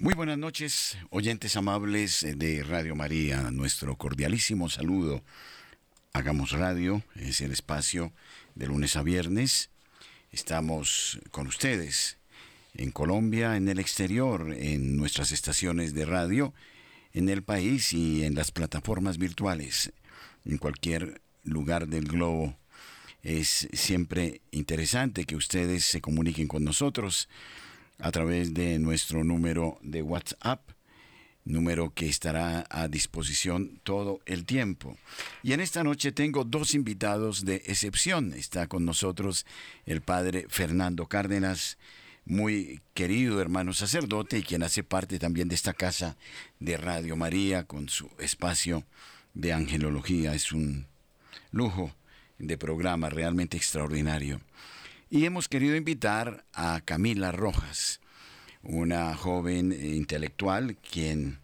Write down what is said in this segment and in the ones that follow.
Muy buenas noches, oyentes amables de Radio María. Nuestro cordialísimo saludo. Hagamos Radio, es el espacio de lunes a viernes. Estamos con ustedes en Colombia, en el exterior, en nuestras estaciones de radio, en el país y en las plataformas virtuales, en cualquier lugar del globo. Es siempre interesante que ustedes se comuniquen con nosotros a través de nuestro número de WhatsApp, número que estará a disposición todo el tiempo. Y en esta noche tengo dos invitados de excepción. Está con nosotros el padre Fernando Cárdenas, muy querido hermano sacerdote y quien hace parte también de esta casa de Radio María con su espacio de angelología. Es un lujo de programa realmente extraordinario. Y hemos querido invitar a Camila Rojas, una joven intelectual quien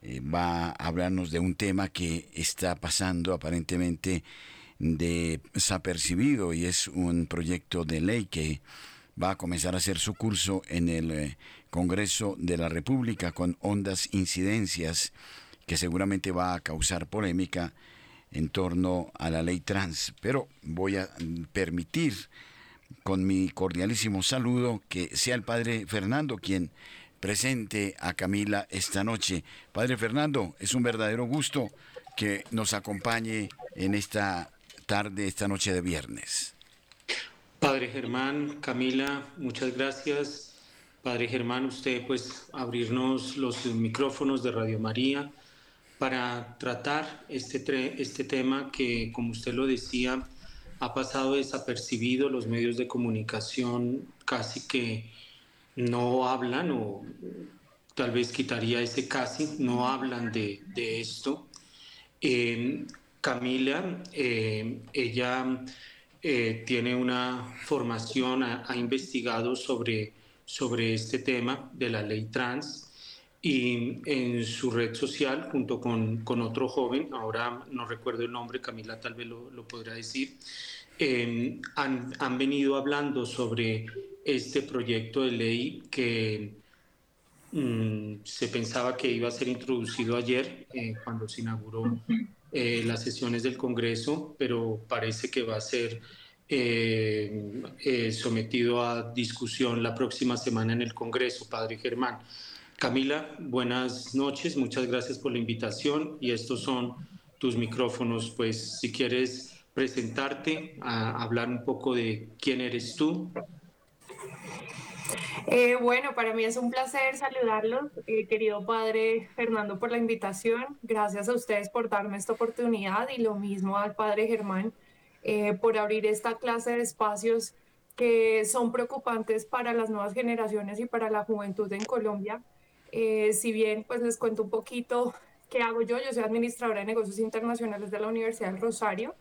eh, va a hablarnos de un tema que está pasando aparentemente desapercibido y es un proyecto de ley que va a comenzar a hacer su curso en el eh, Congreso de la República con hondas incidencias que seguramente va a causar polémica en torno a la ley trans. Pero voy a permitir con mi cordialísimo saludo, que sea el Padre Fernando quien presente a Camila esta noche. Padre Fernando, es un verdadero gusto que nos acompañe en esta tarde, esta noche de viernes. Padre Germán, Camila, muchas gracias. Padre Germán, usted pues abrirnos los micrófonos de Radio María para tratar este, este tema que, como usted lo decía, ha pasado desapercibido, los medios de comunicación casi que no hablan o tal vez quitaría ese casi, no hablan de, esto. Eh, Camila, eh, ella eh, tiene una formación, ha, ha, investigado sobre, sobre este tema de la ley trans y en su red social junto con, con, otro joven, ahora no recuerdo el nombre, Camila tal vez lo, lo podrá decir, eh, han, han, venido hablando sobre este proyecto de ley que mmm, se pensaba que iba a ser introducido ayer eh, cuando se inauguró eh, las sesiones del Congreso, pero parece que va a ser eh, sometido a discusión la próxima semana en el Congreso, Padre Germán. Camila, buenas noches, muchas gracias por la invitación y estos son tus micrófonos, pues si quieres presentarte, a hablar un poco de quién eres tú. Eh, bueno, para mí es un placer saludarlos, eh, querido padre Fernando, por la invitación. Gracias a ustedes por darme esta oportunidad y lo mismo al padre Germán eh, por abrir esta clase de espacios que son preocupantes para las nuevas generaciones y para la juventud en Colombia. Eh, si bien, pues les cuento un poquito qué hago yo. Yo soy administradora de negocios internacionales de la Universidad del Rosario.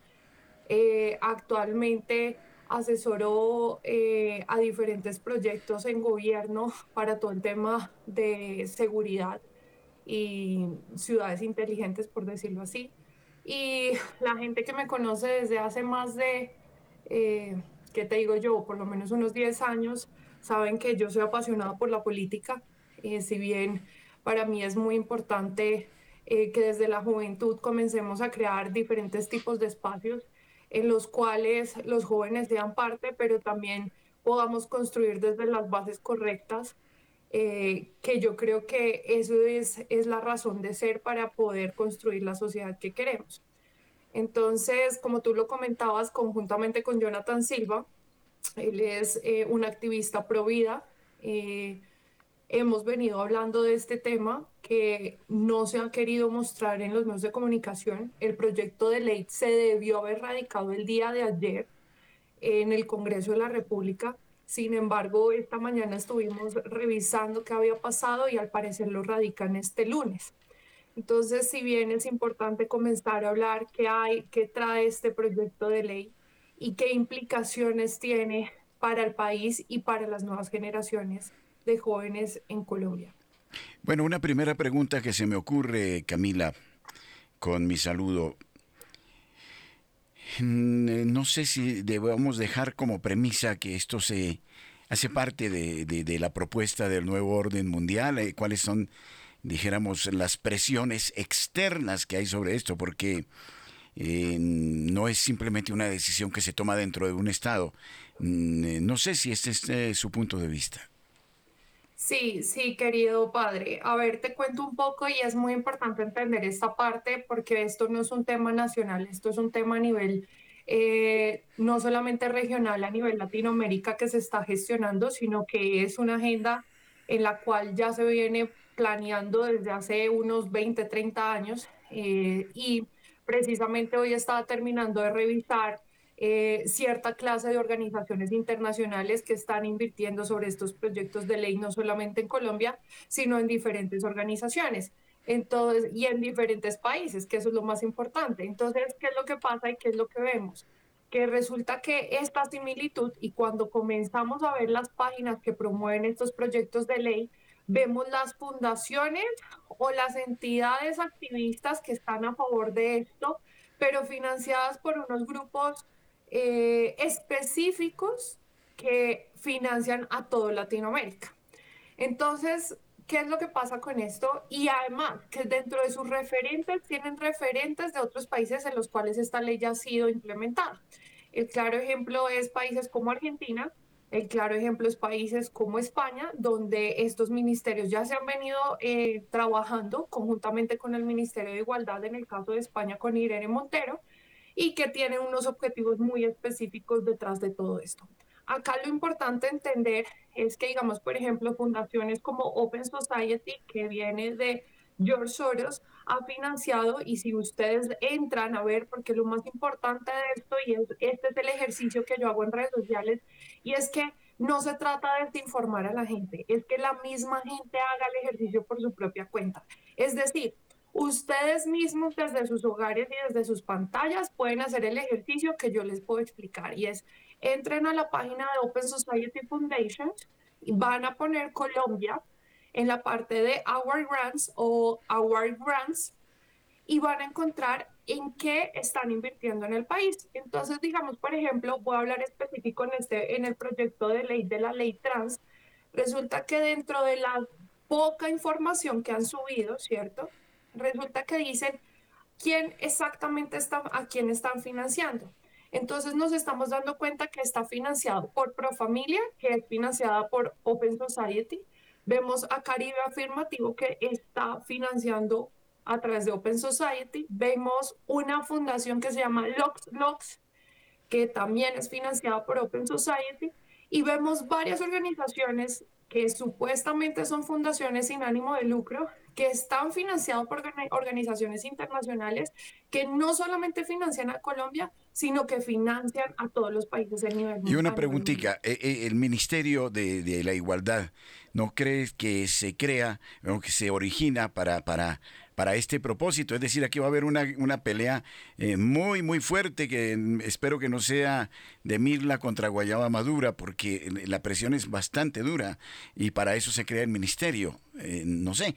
Eh, actualmente asesoro eh, a diferentes proyectos en gobierno para todo el tema de seguridad y ciudades inteligentes, por decirlo así. Y la gente que me conoce desde hace más de, eh, ¿qué te digo yo? Por lo menos unos 10 años, saben que yo soy apasionada por la política eh, si bien para mí es muy importante eh, que desde la juventud comencemos a crear diferentes tipos de espacios en los cuales los jóvenes sean parte, pero también podamos construir desde las bases correctas, eh, que yo creo que eso es, es la razón de ser para poder construir la sociedad que queremos. Entonces, como tú lo comentabas, conjuntamente con Jonathan Silva, él es eh, un activista pro vida, eh, hemos venido hablando de este tema que no se ha querido mostrar en los medios de comunicación. El proyecto de ley se debió haber radicado el día de ayer en el Congreso de la República. Sin embargo, esta mañana estuvimos revisando qué había pasado y al parecer lo radican este lunes. Entonces, si bien es importante comenzar a hablar qué hay, qué trae este proyecto de ley y qué implicaciones tiene para el país y para las nuevas generaciones, de jóvenes en Colombia. Bueno, una primera pregunta que se me ocurre, Camila, con mi saludo. Mm, no sé si debemos dejar como premisa que esto se hace parte de, la propuesta del nuevo orden mundial? Eh, ¿Cuáles son, dijéramos, las presiones externas que hay sobre esto? Porque eh, no es simplemente una decisión que se toma dentro de un Estado. Mm, eh, no sé si este es su punto de vista. Sí, sí, querido padre. A ver, te cuento un poco y es muy importante entender esta parte porque esto no es un tema nacional, esto es un tema a nivel eh, no solamente regional, a nivel Latinoamérica que se está gestionando, sino que es una agenda en la cual ya se viene planeando desde hace unos 20, 30 años eh, y precisamente hoy estaba terminando de revisar eh, cierta clase de organizaciones internacionales que están invirtiendo sobre estos proyectos de ley, no solamente en Colombia, sino en diferentes organizaciones. Entonces, y en diferentes países, que eso es lo más importante. Entonces, ¿qué es lo que pasa y qué es lo que vemos? Que resulta que esta similitud y cuando comenzamos a ver las páginas que promueven estos proyectos de ley, vemos las fundaciones o las entidades activistas que están a favor de esto, pero financiadas por unos grupos eh, específicos que financian a todo Latinoamérica. Entonces, ¿qué es lo que pasa con esto? Y además, que dentro de sus referentes tienen referentes de otros países en los cuales esta ley ya ha sido implementada. El claro ejemplo es países como Argentina, el claro ejemplo es países como España, donde estos ministerios ya se han venido eh, trabajando conjuntamente con el Ministerio de Igualdad, en el caso de España con Irene Montero, y que tiene unos objetivos muy específicos detrás de todo esto. Acá lo importante entender es que, digamos, por ejemplo, fundaciones como Open Society, que viene de George Soros, ha financiado, y si ustedes entran a ver, porque lo más importante de esto, y este es el ejercicio que yo hago en redes sociales, y es que no se trata de informar a la gente, es que la misma gente haga el ejercicio por su propia cuenta. Es decir, Ustedes mismos desde sus hogares y desde sus pantallas pueden hacer el ejercicio que yo les puedo explicar y es, entren a la página de Open Society Foundation y van a poner Colombia en la parte de Our Grants o Our Grants y van a encontrar en qué están invirtiendo en el país. Entonces, digamos, por ejemplo, voy a hablar específico en, este, en el proyecto de ley de la ley trans. Resulta que dentro de la poca información que han subido, ¿cierto? Resulta que dicen quién exactamente está, a quién están financiando. Entonces nos estamos dando cuenta que está financiado por Profamilia, que es financiada por Open Society. Vemos a Caribe Afirmativo que está financiando a través de Open Society. Vemos una fundación que se llama Lox Lox, que también es financiada por Open Society. Y vemos varias organizaciones que supuestamente son fundaciones sin ánimo de lucro, que están financiados por organizaciones internacionales que no solamente financian a Colombia, sino que financian a todos los países del nivel. Y una preguntita, eh, eh, el Ministerio de, la Igualdad, ¿no crees que se crea o que se origina para, para, para este propósito? Es decir, aquí va a haber una, una pelea eh, muy, muy fuerte que espero que no sea de Mirla contra Guayaba Madura, porque la presión es bastante dura y para eso se crea el ministerio. no sé.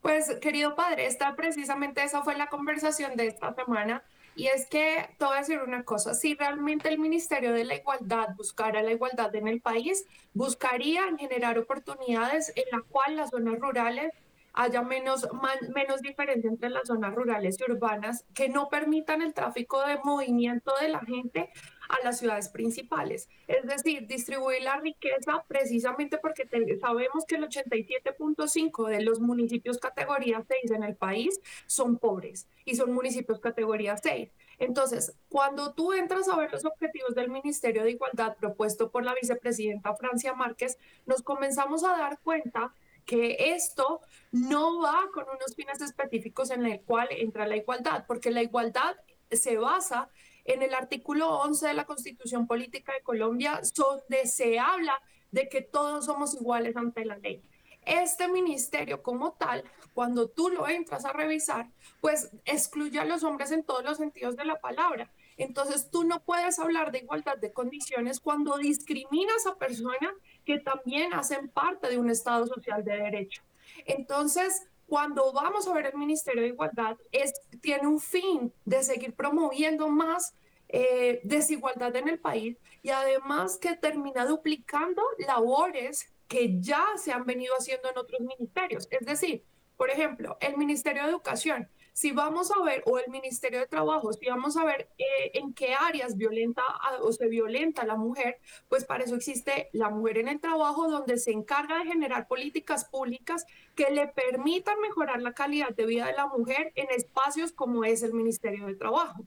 Pues, querido padre, esta precisamente esa fue la conversación de esta semana. Y es que te voy a decir una cosa, si realmente el Ministerio de la Igualdad buscara la igualdad en el país, buscaría generar oportunidades en la cual las zonas rurales haya menos, menos diferencia entre las zonas rurales y urbanas, que no permitan el tráfico de movimiento de la gente a las ciudades principales. Es decir, distribuir la riqueza precisamente porque sabemos que el 87.5 de los municipios categoría 6 en el país son pobres y son municipios categoría 6. Entonces, cuando tú entras a ver los objetivos del Ministerio de Igualdad propuesto por la vicepresidenta Francia Márquez, nos comenzamos a dar cuenta que esto no va con unos fines específicos en el cual entra la igualdad, porque la igualdad se basa en el artículo 11 de la Constitución Política de Colombia, donde se habla de que todos somos iguales ante la ley. Este ministerio como tal, cuando tú lo entras a revisar, pues excluye a los hombres en todos los sentidos de la palabra. Entonces tú no puedes hablar de igualdad de condiciones cuando discriminas a personas que también hacen parte de un Estado social de derecho. Entonces, cuando vamos a ver el Ministerio de Igualdad, es, tiene un fin de seguir promoviendo más eh, desigualdad en el país y además que termina duplicando labores que ya se han venido haciendo en otros ministerios. Es decir, por ejemplo, el Ministerio de Educación si vamos a ver, o el Ministerio de Trabajo, si vamos a ver eh, en qué áreas violenta o se violenta la mujer, pues para eso existe la mujer en el trabajo, donde se encarga de generar políticas públicas que le permitan mejorar la calidad de vida de la mujer en espacios como es el Ministerio de Trabajo.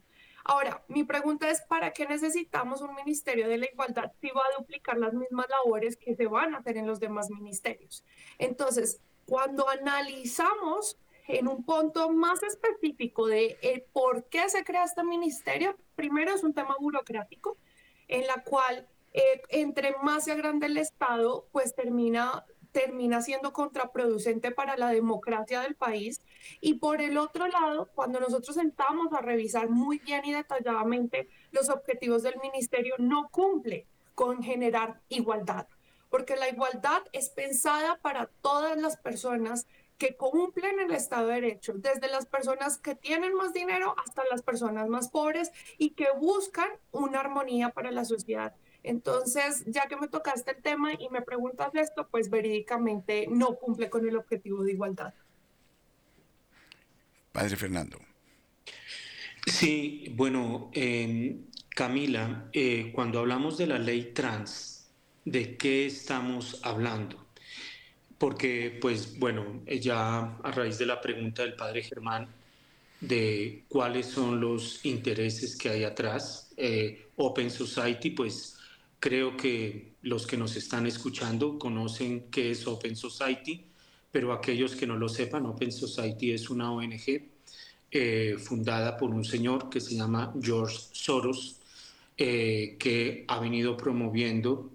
Ahora, mi pregunta es, ¿para qué necesitamos un Ministerio de la Igualdad si va a duplicar las mismas labores que se van a hacer en los demás ministerios? Entonces, cuando analizamos en un punto más específico de eh, por qué se crea este ministerio, primero es un tema burocrático, en la cual eh, entre más se agrande el Estado, pues termina termina siendo contraproducente para la democracia del país. Y por el otro lado, cuando nosotros sentamos a revisar muy bien y detalladamente los objetivos del ministerio, no cumple con generar igualdad, porque la igualdad es pensada para todas las personas que cumplen el Estado de Derecho, desde las personas que tienen más dinero hasta las personas más pobres y que buscan una armonía para la sociedad. Entonces, ya que me tocaste el tema y me preguntas esto, pues verídicamente no cumple con el objetivo de igualdad. Padre Fernando. Sí, bueno, em, Camila, eh, cuando hablamos de la ley trans, ¿de qué estamos hablando? Porque pues bueno, ya a raíz de la pregunta del padre Germán de cuáles son los intereses que hay atrás, eh, Open Society, pues creo que los que nos están escuchando conocen qué es Open Society, pero aquellos que no lo sepan, Open Society es una ONG eh, fundada por un señor que se llama George Soros, eh, que ha venido promoviendo,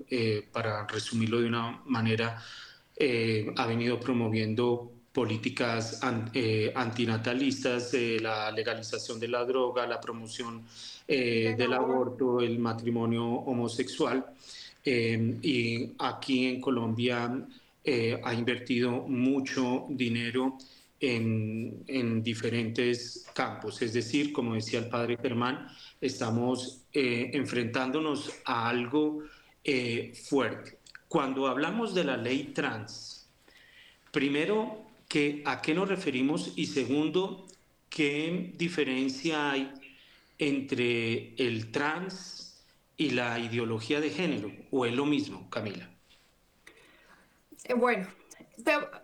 para resumirlo de una manera eh, ha venido promoviendo políticas eh, antinatalistas, la legalización de la droga, la promoción eh, del aborto, el matrimonio homosexual. y aquí en Colombia ha invertido mucho dinero en, en, diferentes campos. Es decir, como decía el padre Germán, estamos enfrentándonos a algo fuerte. Cuando hablamos de la ley trans, primero, ¿a qué nos referimos? Y segundo, ¿qué diferencia hay entre el trans y la ideología de género? ¿O es lo mismo, Camila? Eh, bueno,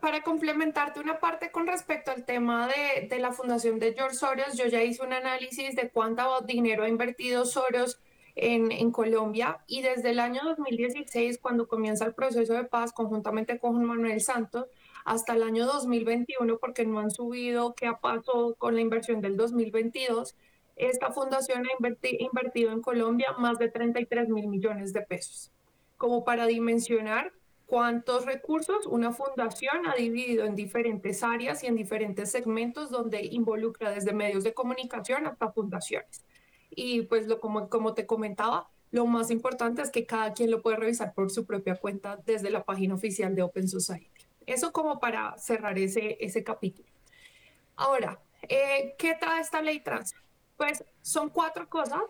para complementarte una parte con respecto al tema de, la fundación de George Soros, yo ya hice un análisis de cuánto dinero ha invertido Soros en, Colombia y desde el año 2016, cuando comienza el proceso de paz conjuntamente con Manuel Santos, hasta el año 2021, porque no han subido qué pasado con la inversión del 2022, esta fundación ha invertido en Colombia más de 33 mil millones de pesos. Como para dimensionar cuántos recursos una fundación ha dividido en diferentes áreas y en diferentes segmentos donde involucra desde medios de comunicación hasta fundaciones. Y pues lo, como, como te comentaba, lo más importante es que cada quien lo puede revisar por su propia cuenta desde la página oficial de Open Society. Eso como para cerrar ese, ese capítulo. Ahora, eh, ¿qué trae esta ley trans? Pues son cuatro cosas,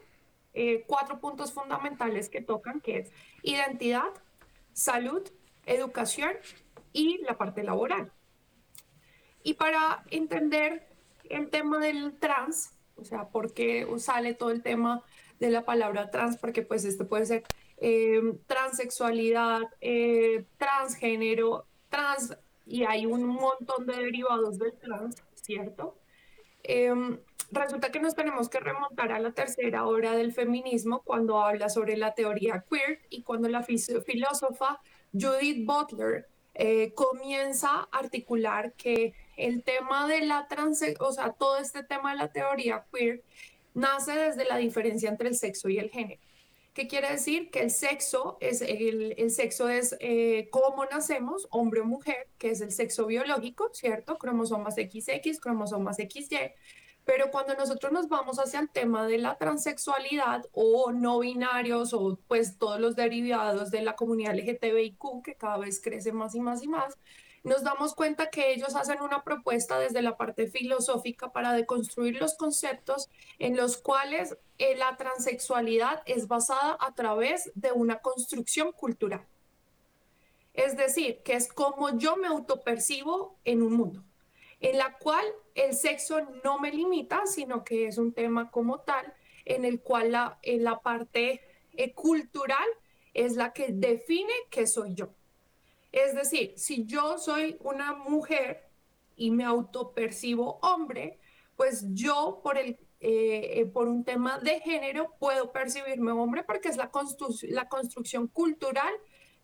eh, cuatro puntos fundamentales que tocan, que es identidad, salud, educación y la parte laboral. Y para entender el tema del trans, o sea, ¿por qué sale todo el tema de la palabra trans? Porque pues esto puede ser eh, transexualidad, eh, transgénero, trans, y hay un montón de derivados del trans, ¿cierto? Em, resulta que nos tenemos que remontar a la tercera hora del feminismo cuando habla sobre la teoría queer y cuando la filósofa Judith Butler eh, comienza a articular que el tema de la trans, o sea, todo este tema de la teoría queer nace desde la diferencia entre el sexo y el género. ¿Qué quiere decir? Que el sexo es, el, el sexo es eh, cómo nacemos, hombre o mujer, que es el sexo biológico, ¿cierto? Cromosomas XX, cromosomas XY. Pero cuando nosotros nos vamos hacia el tema de la transexualidad o no binarios o pues todos los derivados de la comunidad LGTBIQ, que cada vez crece más y más y más, nos damos cuenta que ellos hacen una propuesta desde la parte filosófica para deconstruir los conceptos en los cuales eh, la transexualidad es basada a través de una construcción cultural. Es decir, que es como yo me autopercibo en un mundo, en la cual el sexo no me limita, sino que es un tema como tal, en el cual la, en la parte eh, cultural es la que define qué soy yo. Es decir, si yo soy una mujer y me autopercibo hombre, pues yo por, el, eh, eh, por un tema de género puedo percibirme hombre porque es la, la construcción cultural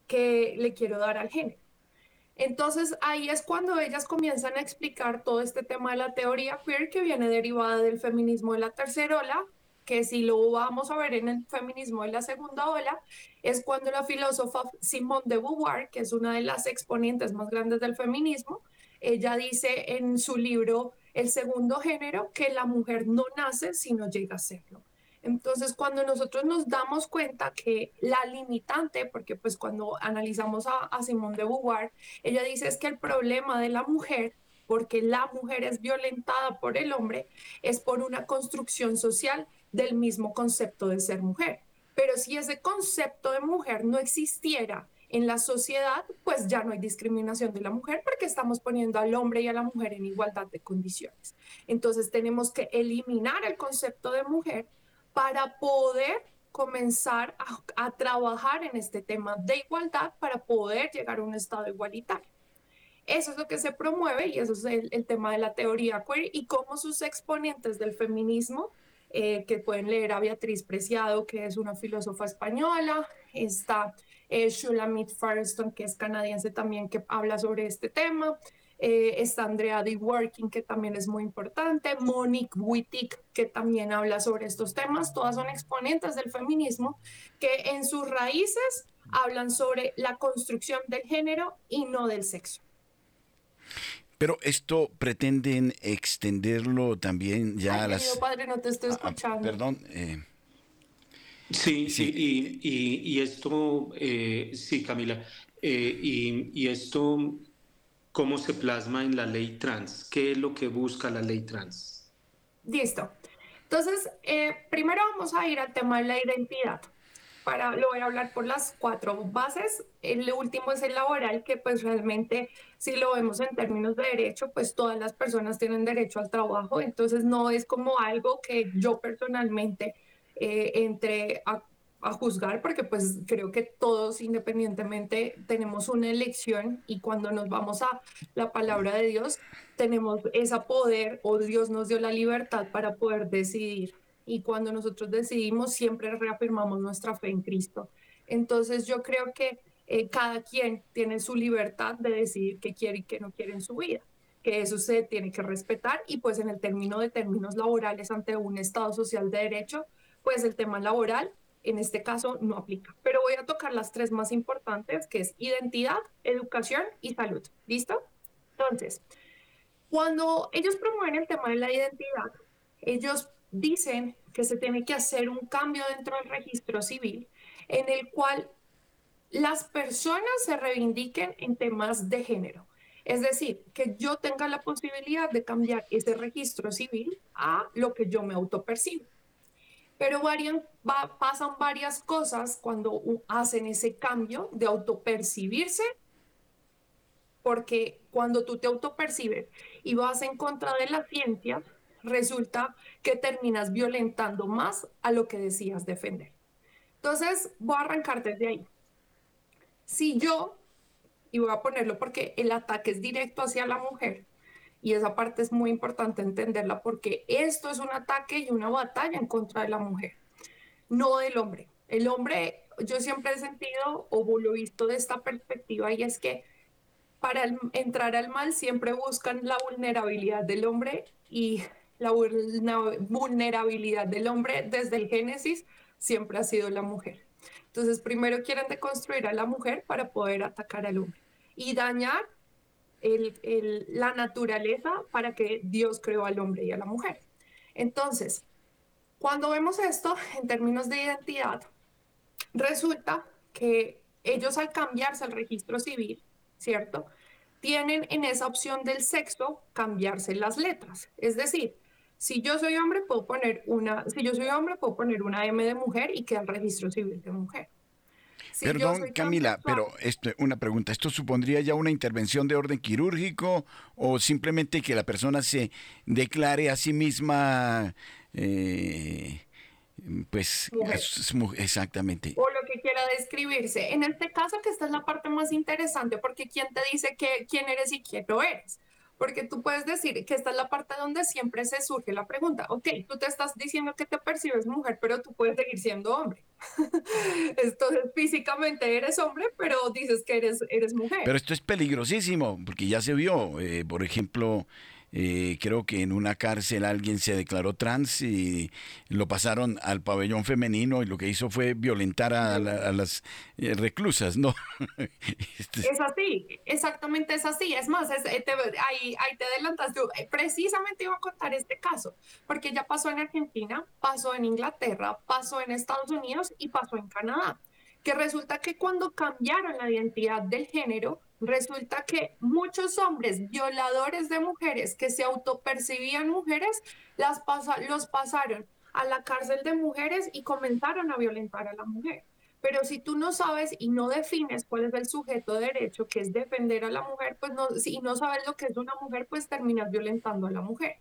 que le quiero dar al género. Entonces ahí es cuando ellas comienzan a explicar todo este tema de la teoría queer que viene derivada del feminismo de la tercera ola, que si lo vamos a ver en el feminismo de la segunda ola, es cuando la filósofa Simone de Beauvoir, que es una de las exponentes más grandes del feminismo, ella dice en su libro El segundo género que la mujer no nace sino llega a serlo. Entonces, cuando nosotros nos damos cuenta que la limitante, porque pues cuando analizamos a, a Simone de Beauvoir, ella dice es que el problema de la mujer porque la mujer es violentada por el hombre, es por una construcción social del mismo concepto de ser mujer. Pero si ese concepto de mujer no existiera en la sociedad, pues ya no hay discriminación de la mujer porque estamos poniendo al hombre y a la mujer en igualdad de condiciones. Entonces tenemos que eliminar el concepto de mujer para poder comenzar a, trabajar en este tema de igualdad para poder llegar a un estado igualitario. Eso es lo que se promueve y eso es el, el tema de la teoría queer y cómo sus exponentes del feminismo eh, que pueden leer a Beatriz Preciado, que es una filósofa española, está eh, Shulamit Firestone, que es canadiense también, que habla sobre este tema, eh, está Andrea D. Working, que también es muy importante, Monique Wittig, que también habla sobre estos temas, todas son exponentes del feminismo, que en sus raíces hablan sobre la construcción del género y no del sexo. Pero esto pretenden extenderlo también ya a las... padre, no te estoy ah, escuchando. perdón. Eh, sí, sí, y, esto, eh, sí, Camila, eh, y, esto, ¿cómo se plasma en la ley trans? ¿Qué es lo que busca la ley trans? Listo. Entonces, primero vamos a ir al tema de la identidad para, lo voy a hablar por las cuatro bases. El último es el laboral, que pues realmente si lo vemos en términos de derecho, pues todas las personas tienen derecho al trabajo, entonces no es como algo que yo personalmente eh, entre a, a, juzgar, porque pues creo que todos independientemente tenemos una elección y cuando nos vamos a la palabra de Dios, tenemos ese poder o Dios nos dio la libertad para poder decidir y cuando nosotros decidimos siempre reafirmamos nuestra fe en Cristo. Entonces yo creo que eh, cada quien tiene su libertad de decidir qué quiere y qué no quiere en su vida, que eso se tiene que respetar y pues en el término de términos laborales ante un Estado social de derecho, pues el tema laboral en este caso no aplica. Pero voy a tocar las tres más importantes, que es identidad, educación y salud. ¿Listo? Entonces, cuando ellos promueven el tema de la identidad, ellos dicen que se tiene que hacer un cambio dentro del registro civil en el cual las personas se reivindiquen en temas de género. Es decir, que yo tenga la posibilidad de cambiar ese registro civil a lo que yo me autopercibo. Pero varian, pasan varias cosas cuando hacen ese cambio de autopercibirse, porque cuando tú te autopercibes y vas en contra de la ciencia, resulta que terminas violentando más a lo que decías defender. Entonces, voy a arrancar desde ahí. Si yo, y voy a ponerlo porque el ataque es directo hacia la mujer, y esa parte es muy importante entenderla porque esto es un ataque y una batalla en contra de la mujer, no del hombre. El hombre, yo siempre he sentido o lo he visto de esta perspectiva y es que para entrar al mal siempre buscan la vulnerabilidad del hombre y la vulnerabilidad del hombre desde el Génesis siempre ha sido la mujer. Entonces, primero quieren deconstruir a la mujer para poder atacar al hombre y dañar la naturaleza para que Dios creó al hombre y a la mujer. Entonces, cuando vemos esto en términos de identidad, resulta que ellos al cambiarse al registro civil, ¿cierto? tienen en esa opción del sexo cambiarse las letras. Es decir, si yo soy hombre, puedo poner una, si yo soy hombre, puedo poner una M de mujer y queda el registro civil de mujer. Perdón, Camila, pero esto, una pregunta, ¿esto supondría ya una intervención de orden quirúrgico o simplemente que la persona se declare a sí misma, eh, pues, exactamente? O lo que quiera describirse. En este caso, que esta es la parte más interesante, porque ¿quién te dice que, quién eres y quién no eres? Porque tú puedes decir que esta es la parte donde siempre se surge la pregunta, ok, tú te estás diciendo que te percibes mujer, pero tú puedes seguir siendo hombre. Entonces físicamente eres hombre, pero dices que eres, eres mujer. Pero esto es peligrosísimo, porque ya se vio, eh, por ejemplo, eh, creo que en una cárcel alguien se declaró trans y lo pasaron al pabellón femenino y lo que hizo fue violentar a, las eh, reclusas, ¿no? Este es así, exactamente es así. Es más, eh, ahí, ahí, te adelantas. precisamente iba a contar este caso, porque ya pasó en Argentina, pasó en Inglaterra, pasó en Estados Unidos y pasó en Canadá. Que resulta que cuando cambiaron la identidad del género, resulta que muchos hombres violadores de mujeres que se autopercibían mujeres, las los pasaron a la cárcel de mujeres y comenzaron a violentar a la mujer. Pero si tú no sabes y no defines cuál es el sujeto de derecho, que es defender a la mujer, pues no, si no sabes lo que es una mujer, pues terminas violentando a la mujer.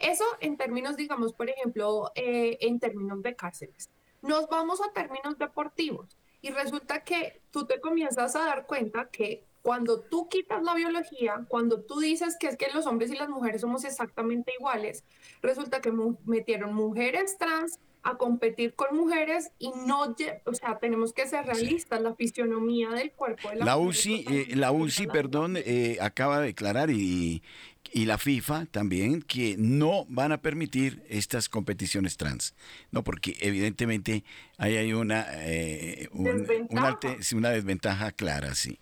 Eso en términos, digamos, por ejemplo, eh, en términos de cárceles. Nos vamos a términos deportivos y resulta que tú te comienzas a dar cuenta que cuando tú quitas la biología, cuando tú dices que es que los hombres y las mujeres somos exactamente iguales, resulta que metieron mujeres trans a competir con mujeres y no, o sea, tenemos que ser realistas, la fisionomía del cuerpo de la, la UCI, eh, la UCI, perdón, eh, acaba de declarar y, y la FIFA también que no van a permitir estas competiciones trans, no porque evidentemente ahí hay una, eh, una, una desventaja clara, sí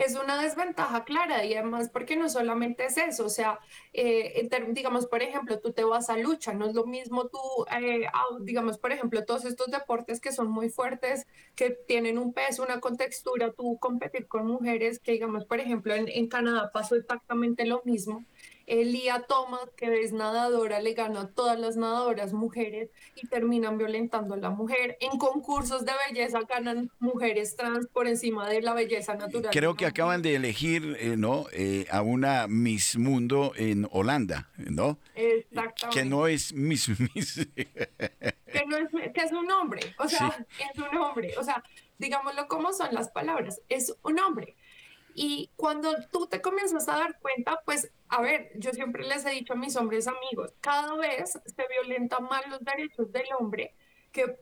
es una desventaja clara y además porque no solamente es eso, o sea, eh, digamos, por ejemplo, tú te vas a lucha, no es lo mismo tú, eh, digamos, por ejemplo, todos estos deportes que son muy fuertes, que tienen un peso, una contextura, tú competir con mujeres, que digamos, por ejemplo, en, en Canadá pasó exactamente lo mismo. Elia Thomas, que es nadadora, le gana a todas las nadadoras mujeres y terminan violentando a la mujer. En concursos de belleza ganan mujeres trans por encima de la belleza natural. Creo que acaban de elegir eh, ¿no? Eh, a una Miss Mundo en Holanda, ¿no? Exactamente. Que no es Miss Miss. que, no es, que es un hombre, o sea, es un hombre, o sea, digámoslo como son las palabras, es un hombre. Y cuando tú te comienzas a dar cuenta, pues, a ver, yo siempre les he dicho a mis hombres amigos, cada vez se violentan más los derechos del hombre que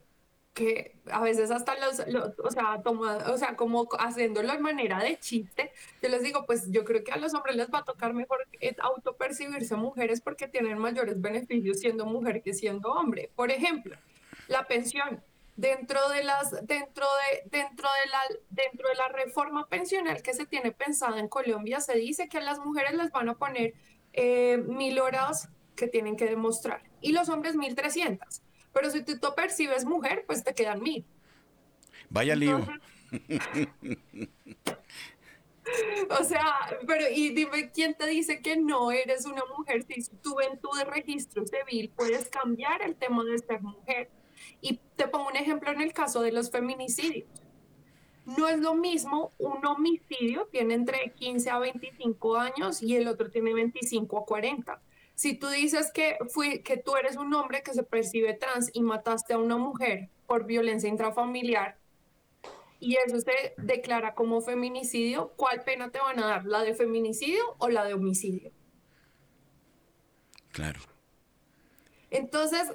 que a veces hasta los, o sea, toma, o sea, como haciéndolo de manera de chiste, yo les digo, pues yo creo que a los hombres les va a tocar mejor autopercibirse mujeres porque tienen mayores beneficios siendo mujer que siendo hombre. Por ejemplo, la pensión dentro de las dentro de dentro de la dentro de la reforma pensional que se tiene pensada en Colombia se dice que a las mujeres les van a poner eh, mil horas que tienen que demostrar y los hombres mil trescientas. Pero si tú, percibes mujer pues te quedan mil. Vaya lío. O sea, pero y dime quién te dice que no eres una mujer si tú en tu registro civil puedes cambiar el tema de ser mujer y te pongo un ejemplo en el caso de los feminicidios. No es lo mismo, un homicidio tiene entre 15 a 25 años y el otro tiene 25 a 40. Si tú dices que, fui, que tú eres un hombre que se percibe trans y mataste a una mujer por violencia intrafamiliar y eso se declara como feminicidio, ¿cuál pena te van a dar? ¿La de feminicidio o la de homicidio? Claro. Entonces,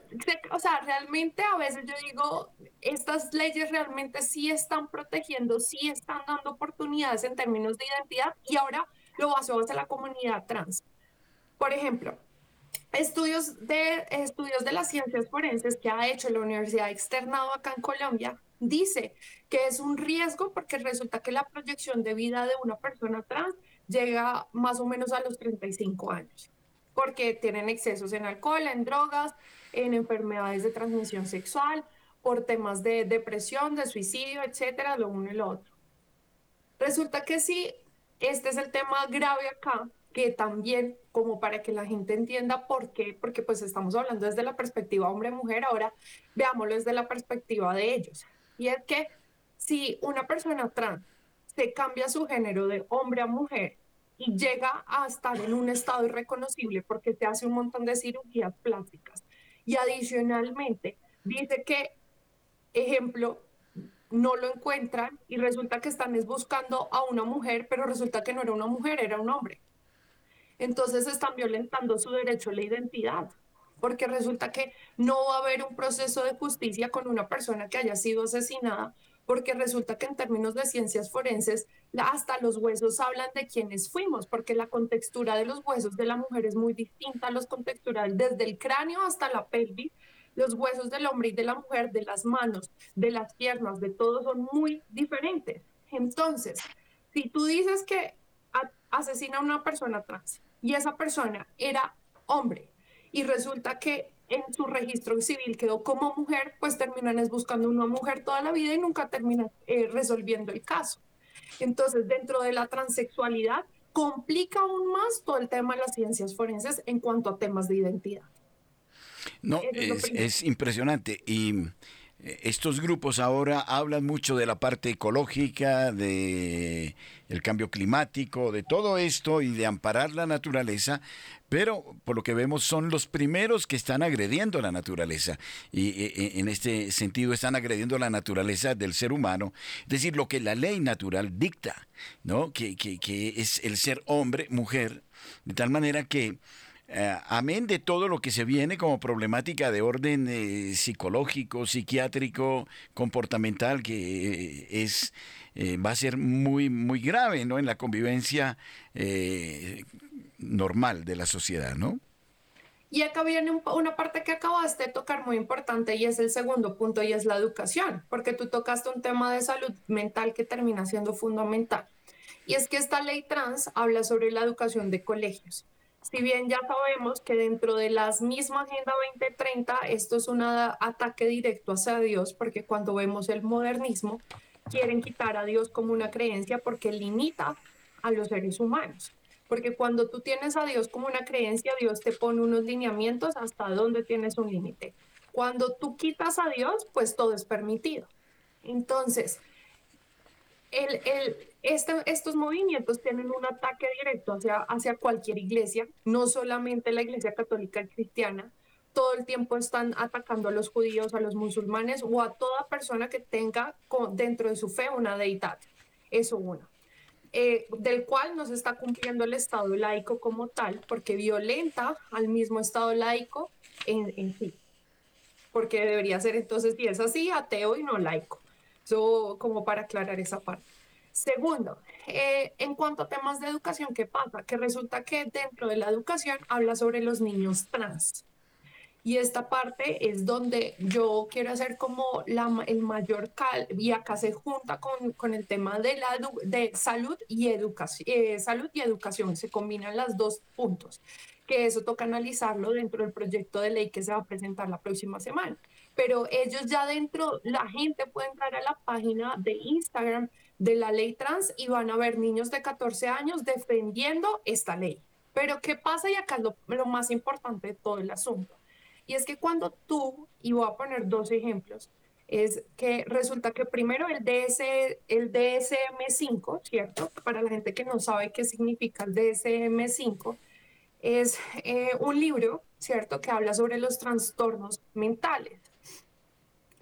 o sea, realmente a veces yo digo, estas leyes realmente sí están protegiendo, sí están dando oportunidades en términos de identidad y ahora lo baso hacia la comunidad trans. Por ejemplo, estudios de, estudios de las ciencias forenses que ha hecho la Universidad Externado acá en Colombia dice que es un riesgo porque resulta que la proyección de vida de una persona trans llega más o menos a los 35 años porque tienen excesos en alcohol, en drogas, en enfermedades de transmisión sexual, por temas de depresión, de suicidio, etcétera, lo uno y lo otro. Resulta que si este es el tema grave acá, que también, como para que la gente entienda por qué, porque pues estamos hablando desde la perspectiva hombre-mujer, ahora veámoslo desde la perspectiva de ellos. Y es que si una persona trans se cambia su género de hombre a mujer y llega a estar en un estado irreconocible porque se hace un montón de cirugías plásticas y adicionalmente dice que, ejemplo, no lo encuentran y resulta que están buscando a una mujer, pero resulta que no era una mujer, era un hombre. Entonces están violentando su derecho a la identidad, porque resulta que no va a haber un proceso de justicia con una persona que haya sido asesinada porque resulta que en términos de ciencias forenses, hasta los huesos hablan de quienes fuimos, porque la contextura de los huesos de la mujer es muy distinta a los contexturales, desde el cráneo hasta la pelvis, los huesos del hombre y de la mujer, de las manos, de las piernas, de todo son muy diferentes. Entonces, si tú dices que asesina a una persona trans y esa persona era hombre y resulta que en su registro civil quedó como mujer, pues terminan es buscando una mujer toda la vida y nunca terminan eh, resolviendo el caso. Entonces, dentro de la transexualidad, complica aún más todo el tema de las ciencias forenses en cuanto a temas de identidad. No, es, es impresionante. Y estos grupos ahora hablan mucho de la parte ecológica, de el cambio climático, de todo esto y de amparar la naturaleza, pero por lo que vemos son los primeros que están agrediendo la naturaleza y en este sentido están agrediendo la naturaleza del ser humano, es decir, lo que la ley natural dicta, ¿no? Que, que, que es el ser hombre, mujer, de tal manera que eh, amén de todo lo que se viene como problemática de orden eh, psicológico, psiquiátrico, comportamental, que eh, es va a ser muy, muy grave ¿no? en la convivencia normal de la sociedad, ¿no? Y acá viene una parte que acabaste de tocar muy importante y es el segundo punto y es la educación, porque tú tocaste un tema de salud mental que termina siendo fundamental. Y es que esta ley trans habla sobre la educación de colegios si bien ya sabemos que dentro de las mismas Agenda 2030 esto es un ataque directo hacia Dios, porque cuando vemos el modernismo, quieren quitar a Dios como una creencia porque limita a los seres humanos. Porque cuando tú tienes a Dios como una creencia, Dios te pone unos lineamientos hasta donde tienes un límite. Cuando tú quitas a Dios, pues todo es permitido. Entonces, estos movimientos tienen un ataque directo hacia, hacia cualquier iglesia, no solamente la iglesia católica y cristiana, todo el tiempo están atacando a los judíos, a los musulmanes o a toda persona que tenga dentro de su fe una deidad. Eso uno. Eh, del cual no se está cumpliendo el Estado laico como tal, porque violenta al mismo Estado laico en, en sí. Porque debería ser entonces, si es así, ateo y no laico. Eso como para aclarar esa parte. Segundo, eh, en cuanto a temas de educación, ¿qué pasa? Que resulta que dentro de la educación habla sobre los niños trans. Y esta parte es donde yo quiero hacer como la, el mayor cal, y acá se junta con, con el tema de, la, de salud, y educación, eh, salud y educación, se combinan los dos puntos, que eso toca analizarlo dentro del proyecto de ley que se va a presentar la próxima semana. Pero ellos ya dentro, la gente puede entrar a la página de Instagram de la ley trans y van a ver niños de 14 años defendiendo esta ley. Pero ¿qué pasa? Y acá es lo, más importante de todo el asunto. Y es que cuando tú, y voy a poner dos ejemplos, es que resulta que primero el, DS, el DSM5, ¿cierto? Para la gente que no sabe qué significa el DSM5, es eh, un libro, ¿cierto? Que habla sobre los trastornos mentales.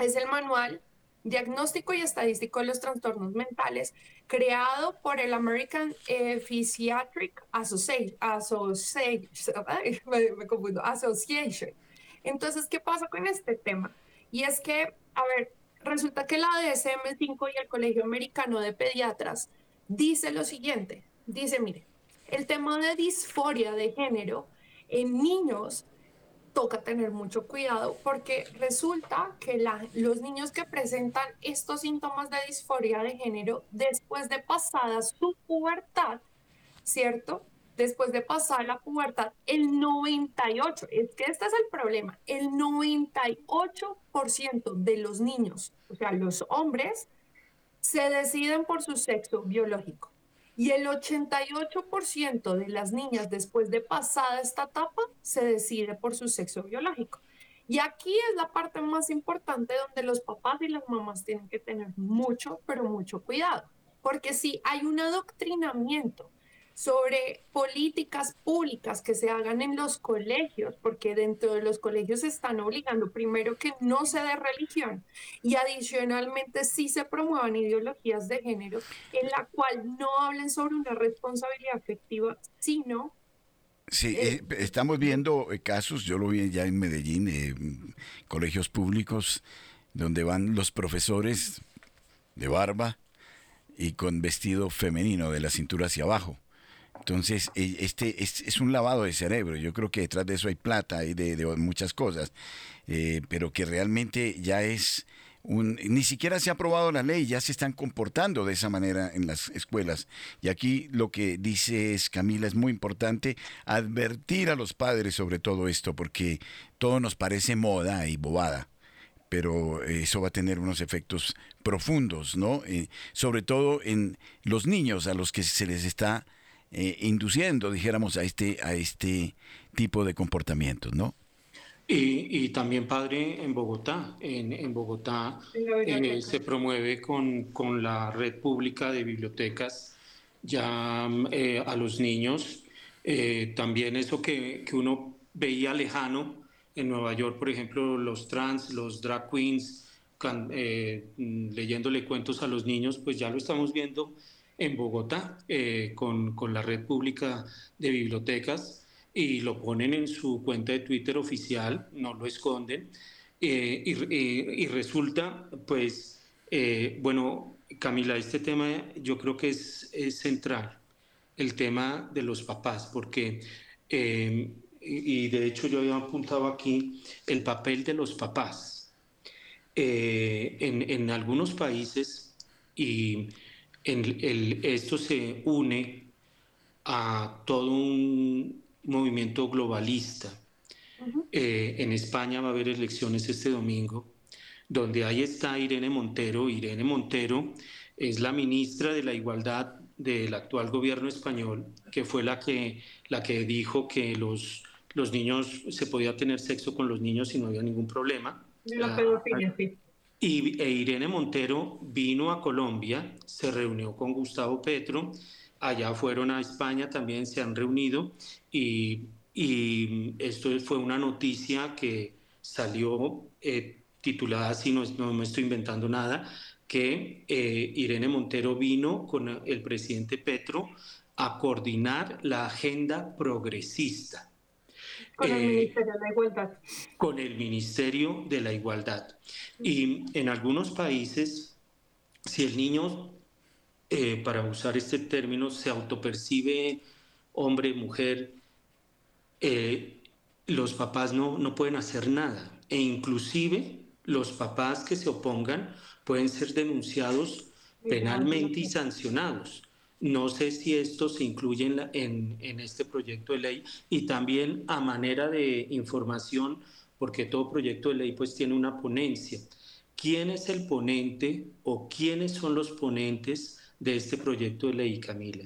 Es el manual Diagnóstico y Estadístico de los Trastornos Mentales, creado por el American eh, Psychiatric Association. Association. Entonces, ¿qué pasa con este tema? Y es que, a ver, resulta que la DSM-5 y el Colegio Americano de Pediatras dice lo siguiente, dice, mire, el tema de disforia de género en niños toca tener mucho cuidado porque resulta que los niños que presentan estos síntomas de disforia de género después de pasada su pubertad, ¿cierto? Después de pasar la pubertad, el 98, es que este es el problema, el 98% de los niños, o sea, los hombres, se deciden por su sexo biológico. Y el 88% de las niñas después de pasada esta etapa se decide por su sexo biológico. Y aquí es la parte más importante donde los papás y las mamás tienen que tener mucho, pero mucho cuidado. Porque si hay un adoctrinamiento sobre políticas públicas que se hagan en los colegios, porque dentro de los colegios se están obligando primero que no se dé religión y adicionalmente sí se promuevan ideologías de género en la cual no hablen sobre una responsabilidad afectiva, sino... Sí, eh, estamos viendo eh, casos, yo lo vi ya en Medellín, eh, colegios públicos, donde van los profesores de barba y con vestido femenino de la cintura hacia abajo entonces, e, este es, un lavado de cerebro. Yo creo que detrás de eso hay plata y de, muchas cosas, eh, pero que realmente ya es un, ni siquiera se ha aprobado la ley, ya se están comportando de esa manera en las escuelas. Y aquí lo que dice es, Camila, es muy importante advertir a los padres sobre todo esto, porque todo nos parece moda y bobada pero eso va a tener unos efectos profundos, ¿no? Eh, sobre todo en los niños a los que se les está eh, induciendo, dijéramos, a este, a este tipo de comportamientos, ¿no? Y, también, padre, en Bogotá. En, Bogotá eh, se promueve con, con, la red pública de bibliotecas ya eh, a los niños. también eso que, que, uno veía lejano en Nueva York, por ejemplo, los trans, los drag queens, leyéndole cuentos a los niños, pues ya lo estamos viendo en Bogotá eh, con, con, la red pública de bibliotecas y lo ponen en su cuenta de Twitter oficial, no lo esconden. Eh, y, y, resulta, pues, eh, bueno, Camila, este tema yo creo que es, es central, el tema de los papás, porque, y de hecho yo había apuntado aquí, el papel de los papás. en, en algunos países, y esto se une a todo un movimiento globalista. Eh, en España va a haber elecciones este domingo, donde ahí está Irene Montero. Irene Montero es la ministra de la Igualdad del actual gobierno español, que fue la que, la que dijo que los, los niños, se podía tener sexo con los niños y no había ningún problema. La pedofilia, sí. Y e Irene Montero vino a Colombia, se reunió con Gustavo Petro, allá fueron a España, también se han reunido y, y esto fue una noticia que salió eh, titulada así, no, no, me estoy inventando nada, que eh, Irene Montero vino con el presidente Petro a coordinar la agenda progresista. Con el eh, Ministerio de la Igualdad. Con el Ministerio de la Igualdad. Y en algunos países, si el niño, eh, para usar este término, se autopercibe hombre, mujer, eh, los papás no, no pueden hacer nada. E inclusive los papás que se opongan pueden ser denunciados penalmente y sancionados. No sé si esto se incluye en, este proyecto de ley y también a manera de información, porque todo proyecto de ley pues tiene una ponencia. ¿Quién es el ponente o quiénes son los ponentes de este proyecto de ley, Camila?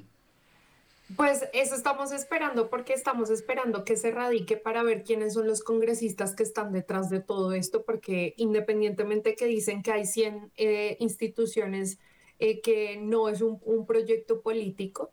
Pues eso estamos esperando porque estamos esperando que se radique para ver quiénes son los congresistas que están detrás de todo esto, porque independientemente que dicen que hay 100 eh, instituciones eh, que no es un, proyecto político,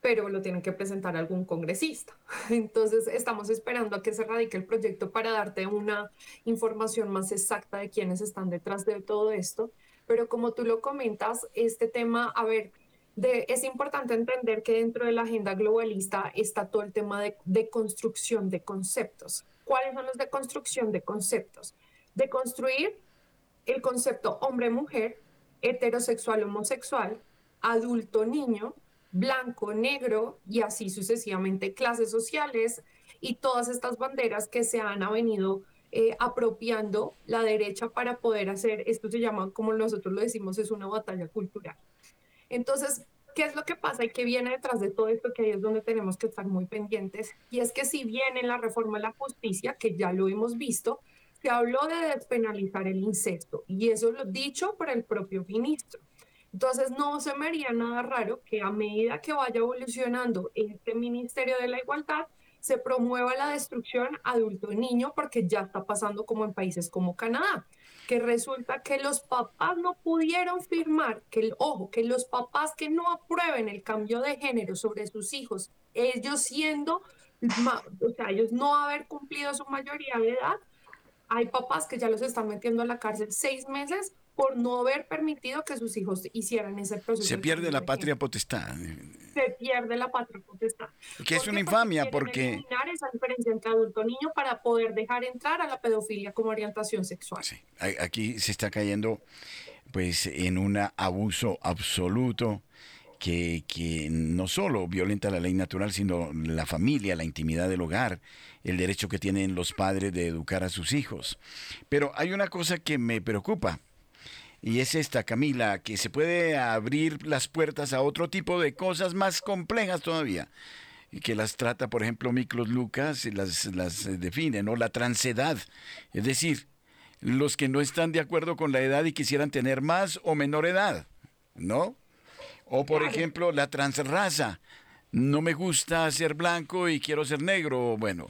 pero lo tienen que presentar algún congresista. Entonces, estamos esperando a que se radique el proyecto para darte una información más exacta de quiénes están detrás de todo esto. Pero como tú lo comentas, este tema, a ver, es importante entender que dentro de la agenda globalista está todo el tema de, de construcción de conceptos. ¿Cuáles son los de construcción de conceptos? De construir el concepto hombre-mujer heterosexual, homosexual, adulto, niño, blanco, negro y así sucesivamente clases sociales y todas estas banderas que se han venido eh, apropiando la derecha para poder hacer, esto se llama, como nosotros lo decimos, es una batalla cultural. Entonces, ¿qué es lo que pasa y qué viene detrás de todo esto? Que ahí es donde tenemos que estar muy pendientes. Y es que si bien en la reforma de la justicia, que ya lo hemos visto, se habló de despenalizar el incesto y eso lo dicho por el propio ministro. Entonces, no se me haría nada raro que a medida que vaya evolucionando este Ministerio de la Igualdad, se promueva la destrucción adulto-niño, porque ya está pasando como en países como Canadá, que resulta que los papás no pudieron firmar, que ojo, que los papás que no aprueben el cambio de género sobre sus hijos, ellos siendo, o sea, ellos no haber cumplido su mayoría de edad, hay papás que ya los están metiendo a la cárcel seis meses por no haber permitido que sus hijos hicieran ese proceso. Se pierde la patria potestad. Se pierde la patria potestad. Que es una infamia porque... Eliminar esa diferencia entre adulto y niño para poder dejar entrar a la pedofilia como orientación sexual. Sí, aquí se está cayendo pues en un abuso absoluto que, que, no solo violenta la ley natural, sino la familia, la intimidad del hogar, el derecho que tienen los padres de educar a sus hijos. Pero hay una cosa que me preocupa y es esta, Camila, que se puede abrir las puertas a otro tipo de cosas más complejas todavía, y que las trata, por ejemplo, Miklos Lucas, las, las eh, define, ¿no? La transedad, es decir, los que no están de acuerdo con la edad y quisieran tener más o menor edad, ¿no? O, por ejemplo, la transraza, no me gusta ser blanco y quiero ser negro, bueno,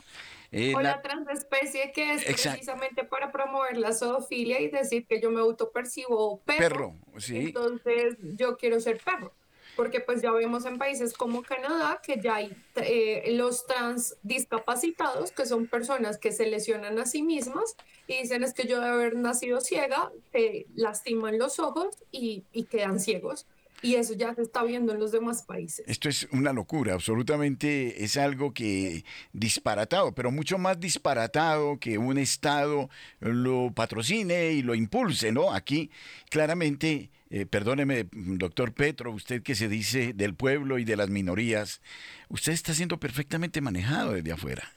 eh, o la, transespecie que es precisamente para promover la zoofilia y decir que yo me autopercibo perro. Perro, sí. Entonces yo quiero ser perro. Porque pues ya vemos en países como Canadá que ya hay eh, los trans discapacitados, que son personas que se lesionan a sí mismas y dicen es que yo de haber nacido ciega, te lastiman los ojos y, y quedan ciegos. Y eso ya se está viendo en los demás países. Esto es una locura, absolutamente es algo que disparatado, pero mucho más disparatado que un Estado lo patrocine y lo impulse, ¿no? Aquí claramente, eh, perdóneme, doctor Petro, usted que se dice del pueblo y de las minorías, usted está siendo perfectamente manejado desde afuera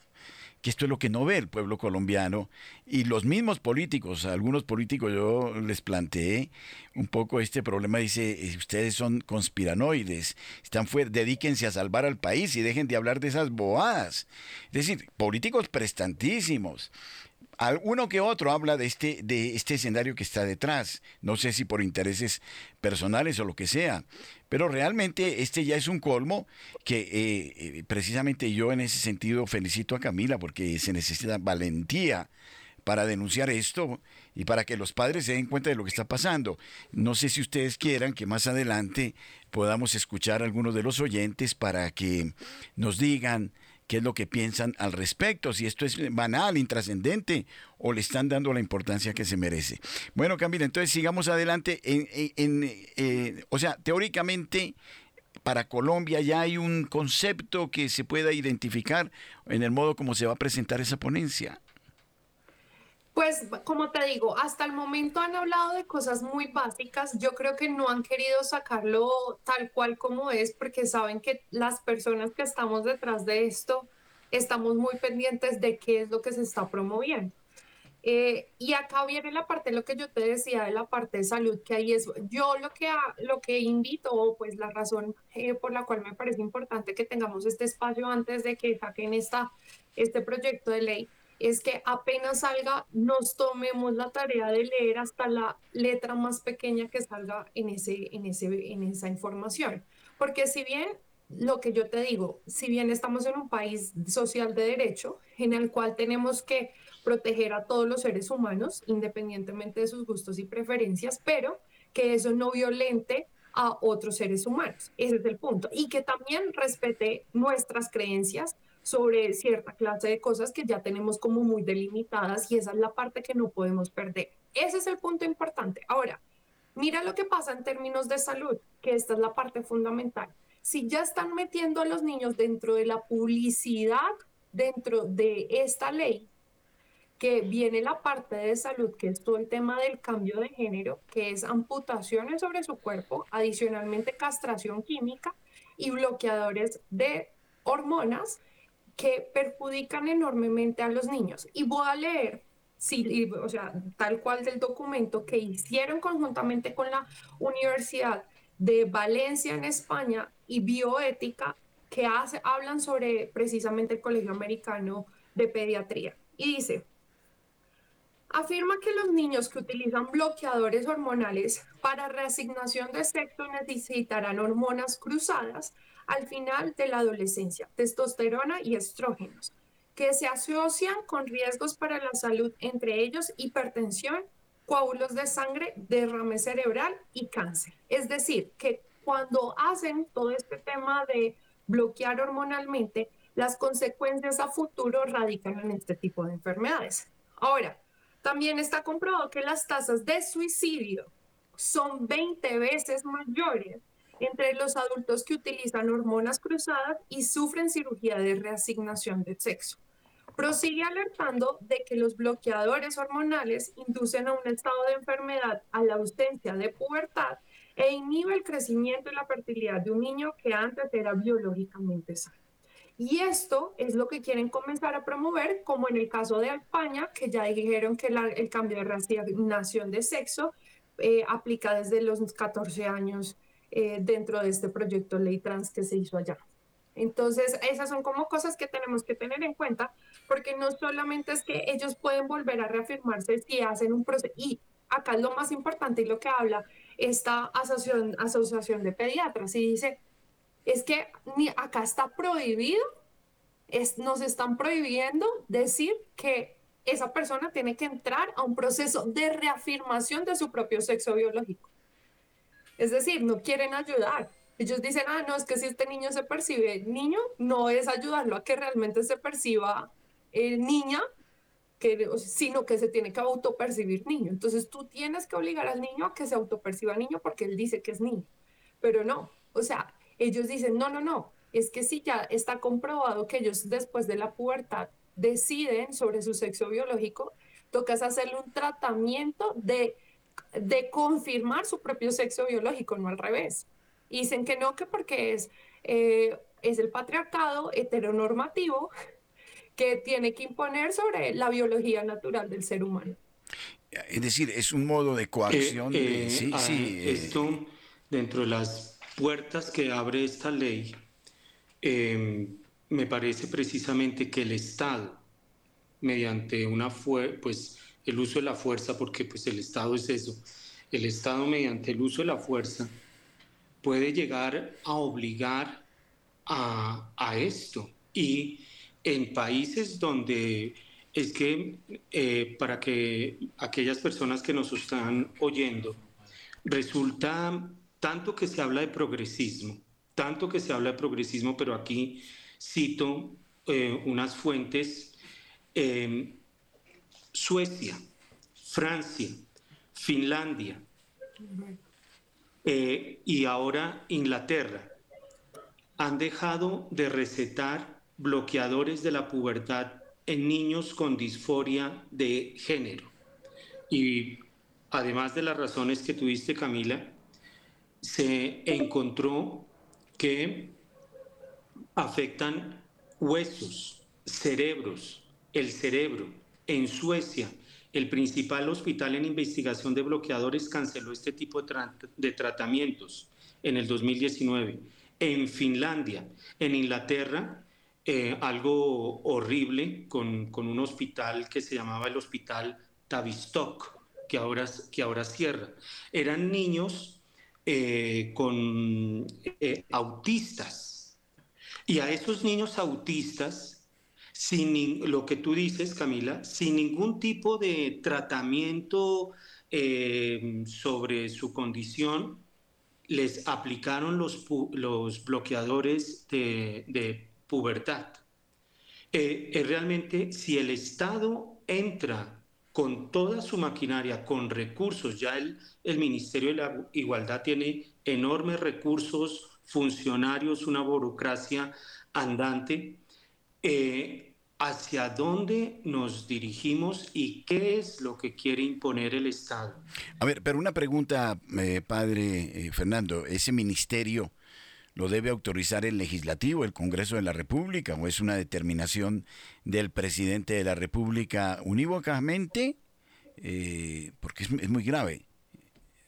que esto es lo que no ve el pueblo colombiano y los mismos políticos, algunos políticos yo les planteé un poco este problema, dice, eh, ustedes son conspiranoides, están fuera, dedíquense a salvar al país y dejen de hablar de esas boadas. Es decir, políticos prestantísimos, uno que otro habla de este, de este escenario que está detrás. No sé si por intereses personales o lo que sea. Pero realmente este ya es un colmo que eh, eh, precisamente yo en ese sentido felicito a Camila porque se necesita valentía para denunciar esto y para que los padres se den cuenta de lo que está pasando. No sé si ustedes quieran que más adelante podamos escuchar a algunos de los oyentes para que nos digan qué es lo que piensan al respecto, si esto es banal, intrascendente o le están dando la importancia que se merece. Bueno, Camila, entonces sigamos adelante. En, eh, o sea, teóricamente para Colombia ya hay un concepto que se pueda identificar en el modo como se va a presentar esa ponencia. Pues como te digo, hasta el momento han hablado de cosas muy básicas. Yo creo que no han querido sacarlo tal cual como es porque saben que las personas que estamos detrás de esto estamos muy pendientes de qué es lo que se está promoviendo. Eh, y acá viene la parte, lo que yo te decía de la parte de salud, que ahí es, yo lo que, lo que invito, pues la razón eh, por la cual me parece importante que tengamos este espacio antes de que saquen esta, este proyecto de ley, es que apenas salga, nos tomemos la tarea de leer hasta la letra más pequeña que salga en, ese, en, ese, en esa información. Porque si bien lo que yo te digo, si bien estamos en un país social de derecho, en el cual tenemos que proteger a todos los seres humanos, independientemente de sus gustos y preferencias, pero que eso no violente a otros seres humanos. Ese es el punto. Y que también respete nuestras creencias, sobre cierta clase de cosas que ya tenemos como muy delimitadas y esa es la parte que no podemos perder. Ese es el punto importante. Ahora, mira lo que pasa en términos de salud, que esta es la parte fundamental. Si ya están metiendo a los niños dentro de la publicidad, dentro de esta ley, que viene la parte de salud, que es todo el tema del cambio de género, que es amputaciones sobre su cuerpo, adicionalmente castración química y bloqueadores de hormonas, que perjudican enormemente a los niños. Y voy a leer, sí, o sea, tal cual del documento que hicieron conjuntamente con la Universidad de Valencia en España y Bioética, que hace, hablan sobre precisamente el Colegio Americano de Pediatría. Y dice, afirma que los niños que utilizan bloqueadores hormonales para reasignación de sexo necesitarán hormonas cruzadas al final de la adolescencia, testosterona y estrógenos, que se asocian con riesgos para la salud, entre ellos hipertensión, coágulos de sangre, derrame cerebral y cáncer. Es decir, que cuando hacen todo este tema de bloquear hormonalmente, las consecuencias a futuro radican en este tipo de enfermedades. Ahora, también está comprobado que las tasas de suicidio son 20 veces mayores entre los adultos que utilizan hormonas cruzadas y sufren cirugía de reasignación de sexo. Prosigue alertando de que los bloqueadores hormonales inducen a un estado de enfermedad a la ausencia de pubertad e inhibe el crecimiento y la fertilidad de un niño que antes era biológicamente sano. Y esto es lo que quieren comenzar a promover, como en el caso de España, que ya dijeron que el cambio de reasignación de sexo eh, aplica desde los 14 años eh, dentro de este proyecto ley trans que se hizo allá. Entonces, esas son como cosas que tenemos que tener en cuenta, porque no solamente es que ellos pueden volver a reafirmarse si hacen un proceso, y acá es lo más importante y lo que habla esta asociación, asociación de pediatras, y dice, es que ni acá está prohibido, es, nos están prohibiendo decir que esa persona tiene que entrar a un proceso de reafirmación de su propio sexo biológico. Es decir, no quieren ayudar. Ellos dicen, ah, no, es que si este niño se percibe niño, no es ayudarlo a que realmente se perciba eh, niña, sino que se tiene que autopercibir niño. Entonces tú tienes que obligar al niño a que se autoperciba niño porque él dice que es niño. Pero no, o sea, ellos dicen, no, no, no, es que si ya está comprobado que ellos después de la pubertad deciden sobre su sexo biológico, tocas hacerle un tratamiento de, de confirmar su propio sexo biológico, no al revés. Y dicen que no, que porque es, eh, es el patriarcado heteronormativo que tiene que imponer sobre la biología natural del ser humano. Es decir, es un modo de coacción. Eh, eh, sí, sí, esto, dentro de las puertas que abre esta ley, em, me parece precisamente que el Estado, mediante una pues el uso de la fuerza, porque pues el Estado es eso, el Estado mediante el uso de la fuerza puede llegar a obligar a, esto. Y en países donde es que eh, para que aquellas personas que nos están oyendo, resulta tanto que se habla de progresismo, tanto que se habla de progresismo, pero aquí cito eh, unas fuentes, em, Suecia, Francia, Finlandia eh, y ahora Inglaterra han dejado de recetar bloqueadores de la pubertad en niños con disforia de género. Y además de las razones que tuviste, Camila, se encontró que afectan huesos, cerebros, el cerebro. En Suecia, el principal hospital en investigación de bloqueadores canceló este tipo de, tratamientos en el 2019. En Finlandia, en Inglaterra, eh, algo horrible con, con, un hospital que se llamaba el Hospital Tavistock, que ahora, que ahora cierra. Eran niños eh, con eh, autistas. Y a esos niños autistas, sin lo que tú dices, Camila, sin ningún tipo de tratamiento eh, sobre su condición, les aplicaron los, los bloqueadores de, de pubertad. realmente, si el Estado entra con toda su maquinaria, con recursos. Ya el, el Ministerio de la Igualdad tiene enormes recursos, funcionarios, una burocracia andante. Eh, ¿Hacia dónde nos dirigimos y qué es lo que quiere imponer el Estado? A ver, pero una pregunta, eh, padre eh, Fernando. ¿Ese ministerio lo debe autorizar el legislativo, el Congreso de la República, o es una determinación del presidente de la República unívocamente, eh, porque es, muy grave.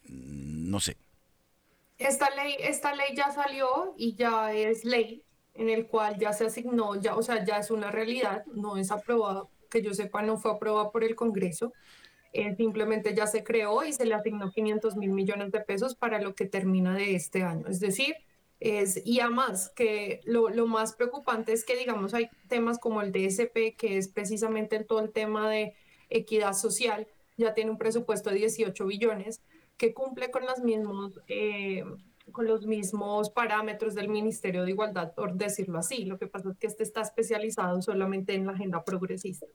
No sé. Esta ley, esta ley ya salió y ya es ley en el cual ya se asignó, ya, o sea, ya es una realidad, no es aprobada, que yo sepa, no fue aprobada por el Congreso. eh, simplemente ya se creó y se le asignó 500 mil millones de pesos para lo que termina de este año. Es decir, es, y además que lo, lo, más preocupante es que, digamos, hay temas como el DSP, que es precisamente todo el tema de equidad social, ya tiene un presupuesto de 18 billones, que cumple con las mismos... Eh, con los mismos parámetros del Ministerio de Igualdad, por decirlo así. Lo que pasa es que este está especializado solamente en la agenda progresista.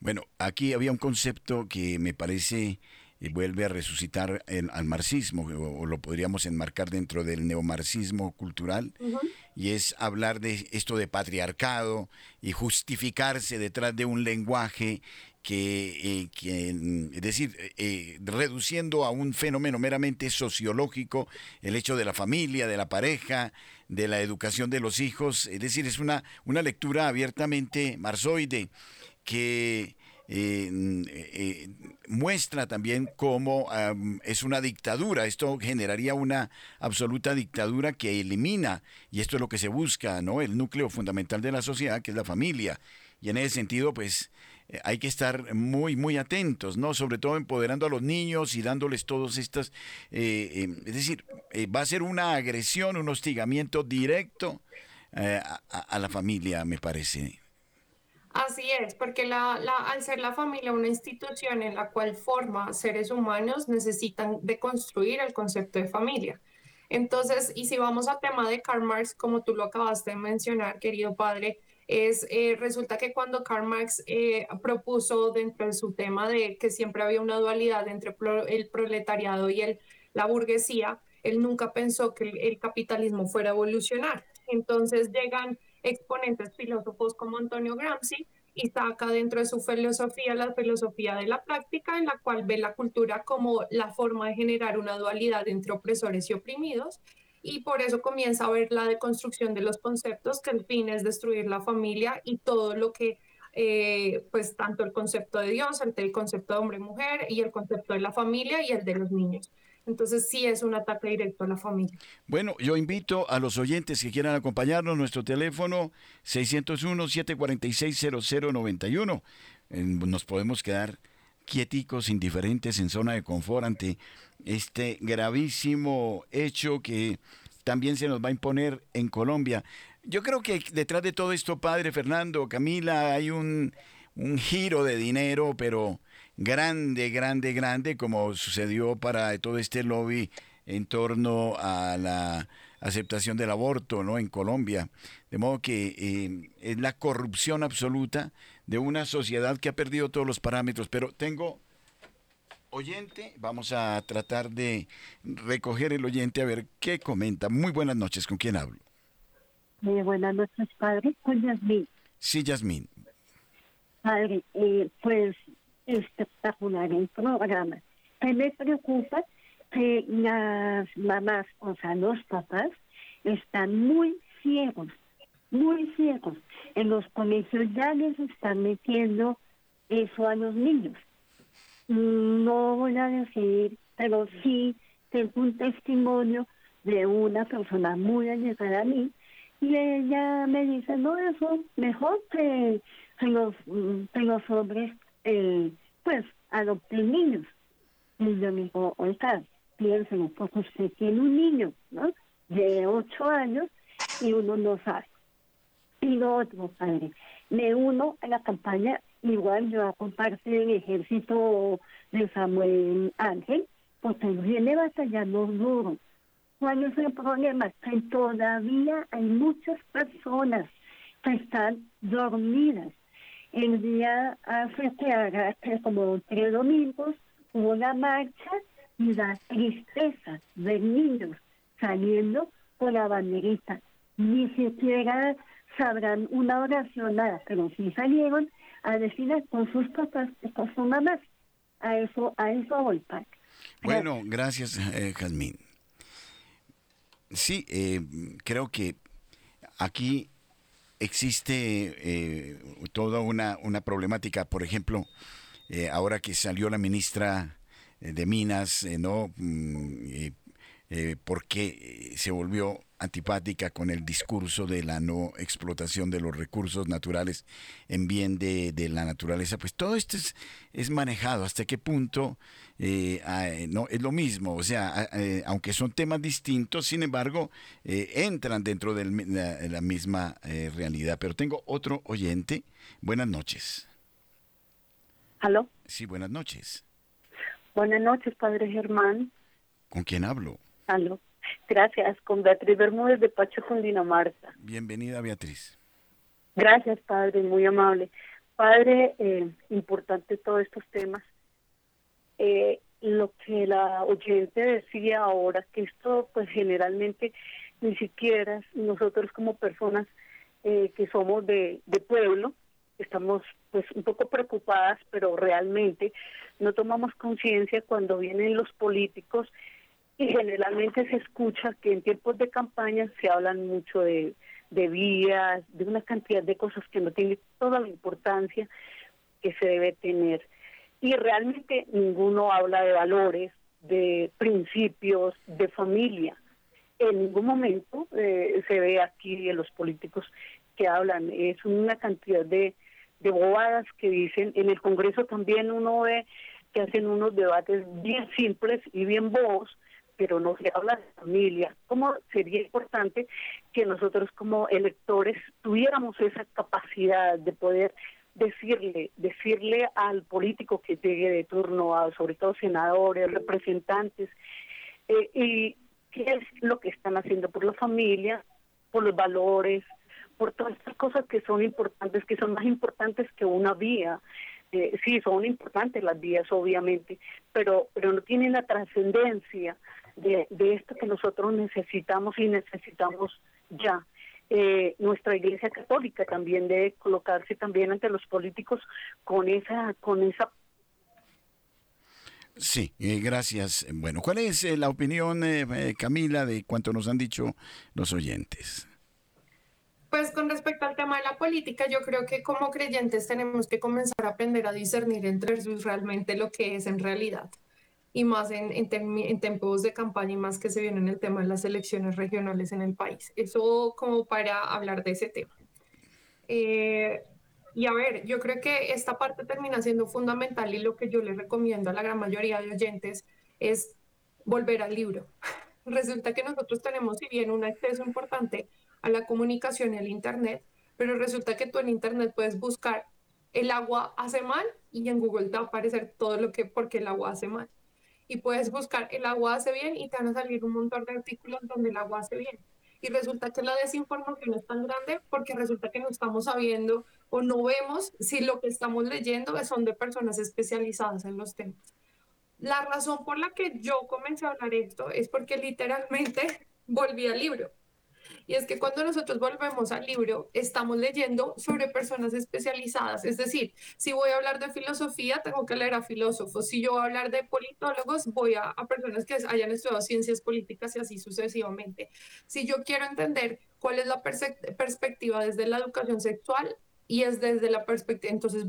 Bueno, aquí había un concepto que me parece eh, vuelve a resucitar al marxismo, o, lo podríamos enmarcar dentro del neomarxismo cultural, y es hablar de esto de patriarcado y justificarse detrás de un lenguaje que, eh, es decir, eh, reduciendo a un fenómeno meramente sociológico el hecho de la familia, de la pareja, de la educación de los hijos, es decir, es una, una lectura abiertamente marzoide que eh, muestra también cómo es una dictadura. Esto generaría una absoluta dictadura que elimina, y esto es lo que se busca, ¿no? El núcleo fundamental de la sociedad, que es la familia. Y en ese sentido, pues eh, hay que estar muy, muy atentos, ¿no? Sobre todo empoderando a los niños y dándoles todos estas, eh, em, es decir, eh, va a ser una agresión, un hostigamiento directo a, la familia, me parece. Así es, porque la, al ser la familia una institución en la cual forma seres humanos, necesitan deconstruir el concepto de familia. Entonces, y si vamos al tema de Karl Marx, como tú lo acabaste de mencionar, querido padre, es eh, resulta que cuando Karl Marx eh, propuso dentro de su tema de que siempre había una dualidad entre el proletariado y el, la burguesía, él nunca pensó que el, capitalismo fuera a evolucionar. Entonces llegan exponentes filósofos como Antonio Gramsci y saca dentro de su filosofía la filosofía de la práctica, en la cual ve la cultura como la forma de generar una dualidad entre opresores y oprimidos y por eso comienza a ver la deconstrucción de los conceptos, que el fin es destruir la familia y todo lo que, eh, pues tanto el concepto de Dios, el, concepto de hombre-mujer y el concepto de la familia y el de los niños. Entonces sí es un ataque directo a la familia. Bueno, yo invito a los oyentes que quieran acompañarnos, nuestro teléfono 601-746-0091. Nos podemos quedar quieticos, indiferentes, en zona de confort ante este gravísimo hecho que también se nos va a imponer en Colombia. Yo creo que detrás de todo esto, padre Fernando, Camila, hay un, un giro de dinero, pero grande, grande, grande, como sucedió para todo este lobby en torno a la aceptación del aborto ¿no? en Colombia. De modo que eh, es la corrupción absoluta de una sociedad que ha perdido todos los parámetros. Pero tengo oyente, vamos a tratar de recoger el oyente a ver qué comenta. Muy buenas noches, ¿con quién hablo? Muy buenas noches, padre, con Yasmín. Sí, Yasmín. Padre, eh, pues espectacular el programa. ¿Qué me preocupa? Que las mamás, o sea, los papás, están muy ciegos, muy ciegos. En los colegios ya les están metiendo eso a los niños. No voy a decir, pero sí tengo un testimonio de una persona muy allegada a mí y ella me dice, no, eso mejor que, los, que los hombres, eh, pues, adopten niños. Y yo me digo, oiga, piénselo, porque usted tiene un niño. De ocho años y uno no sabe. Y lo otro, padre, me uno a la campaña, igual yo a compartir el ejército de Samuel Ángel, porque viene batallando duro. ¿Cuál es el problema? Que todavía hay muchas personas que están dormidas. El día hace que como tres domingos hubo una marcha y la tristeza de niños saliendo con la banderita. Ni siquiera sabrán una oración, nada, pero sí salieron a decirles con sus papás con sus mamás. A eso, a eso voy, Bueno, gracias, eh, Jazmín. Sí, eh, creo que aquí existe eh, toda una, una problemática, por ejemplo, eh, ahora que salió la ministra de Minas, ¿no? Eh, por qué se volvió antipática con el discurso de la no explotación de los recursos naturales en bien de, la naturaleza, pues todo esto es, es manejado, hasta qué punto eh, ah, no es lo mismo, o sea, ah, eh, aunque son temas distintos, sin embargo, eh, entran dentro de la, misma realidad. Pero tengo otro oyente. Buenas noches. ¿Aló? Sí, buenas noches. Buenas noches, Padre Germán. ¿Con quién hablo? Aló. Gracias, con Beatriz Bermúdez de Pacho, Dinamarca. Bienvenida, Beatriz. Gracias, Padre, muy amable. Padre, eh, importante todos estos temas. Eh, lo que la oyente decía ahora, que esto pues generalmente ni siquiera nosotros como personas eh, que somos de, de pueblo, estamos pues un poco preocupadas, pero realmente no tomamos conciencia cuando vienen los políticos y generalmente se escucha que en tiempos de campaña se hablan mucho de, de vías, de una cantidad de cosas que no tienen toda la importancia que se debe tener. Y realmente ninguno habla de valores, de principios, de familia. En ningún momento eh, se ve aquí en los políticos que hablan. Es una cantidad de, de bobadas que dicen. En el Congreso también uno ve que hacen unos debates bien simples y bien bobos, pero no se habla de familia. ¿Cómo sería importante que nosotros como electores tuviéramos esa capacidad de poder decirle, decirle al político que llegue de turno, a, sobre todo senadores, representantes, eh, y qué es lo que están haciendo por la familia, por los valores, por todas estas cosas que son importantes, que son más importantes que una vía. Eh, sí, son importantes las vías, obviamente, pero, pero no tienen la trascendencia de, de esto que nosotros necesitamos y necesitamos ya. Eh, nuestra Iglesia Católica también debe colocarse también ante los políticos con esa con esa Sí, eh, gracias. Bueno, ¿cuál es eh, la opinión, Camila, de cuanto nos han dicho los oyentes? Pues con respecto al tema de la política, yo creo que como creyentes tenemos que comenzar a aprender a discernir entre realmente lo que es en realidad y más en, en, tiempos de campaña y más que se viene en el tema de las elecciones regionales en el país. Eso como para hablar de ese tema. Eh, y a ver, yo creo que esta parte termina siendo fundamental y lo que yo le recomiendo a la gran mayoría de oyentes es volver al libro. Resulta que nosotros tenemos, si bien, un acceso importante a la comunicación y al Internet, pero resulta que tú en Internet puedes buscar el agua hace mal y en Google te va a aparecer todo lo que, porque el agua hace mal y puedes buscar el agua hace bien y te van a salir un montón de artículos donde el agua hace bien. Y resulta que la desinformación es tan grande porque resulta que no estamos sabiendo o no vemos si lo que estamos leyendo son de personas especializadas en los temas. La razón por la que yo comencé a hablar esto es porque literalmente volví al libro. Y es que cuando nosotros volvemos al libro, estamos leyendo sobre personas especializadas. Es decir, si voy a hablar de filosofía, tengo que leer a filósofos. Si yo voy a hablar de politólogos, voy a, a personas que hayan estudiado ciencias políticas y así sucesivamente. Si yo quiero entender cuál es la perspectiva desde la educación sexual, y es desde la perspectiva, entonces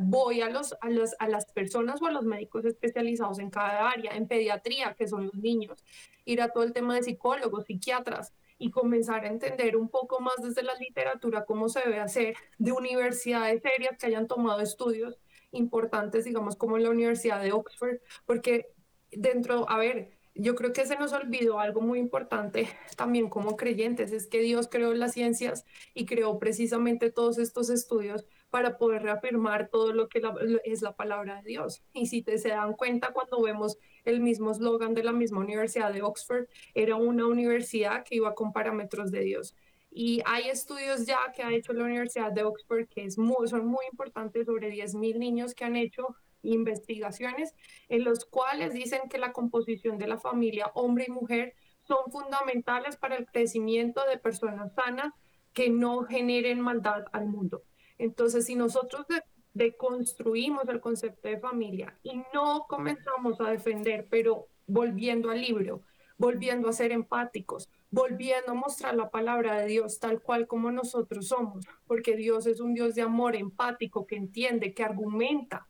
voy a, los, a, los, a las personas o a los médicos especializados en cada área, en pediatría, que son los niños, ir a todo el tema de psicólogos, psiquiatras, y comenzar a entender un poco más desde la literatura cómo se debe hacer de universidades serias que hayan tomado estudios importantes, digamos, como la Universidad de Oxford, porque dentro, a ver, yo creo que se nos olvidó algo muy importante también como creyentes, es que Dios creó las ciencias y creó precisamente todos estos estudios para poder reafirmar todo lo que es la palabra de Dios. Y si te se dan cuenta cuando vemos el mismo eslogan de la misma Universidad de Oxford, era una universidad que iba con parámetros de Dios. Y hay estudios ya que ha hecho la Universidad de Oxford que es muy, son muy importantes sobre 10.000 niños que han hecho investigaciones en los cuales dicen que la composición de la familia, hombre y mujer, son fundamentales para el crecimiento de personas sanas que no generen maldad al mundo. Entonces, si nosotros deconstruimos el concepto de familia y no comenzamos a defender, pero volviendo al libro, volviendo a ser empáticos, volviendo a mostrar la palabra de Dios tal cual como nosotros somos, porque Dios es un Dios de amor empático que entiende, que argumenta.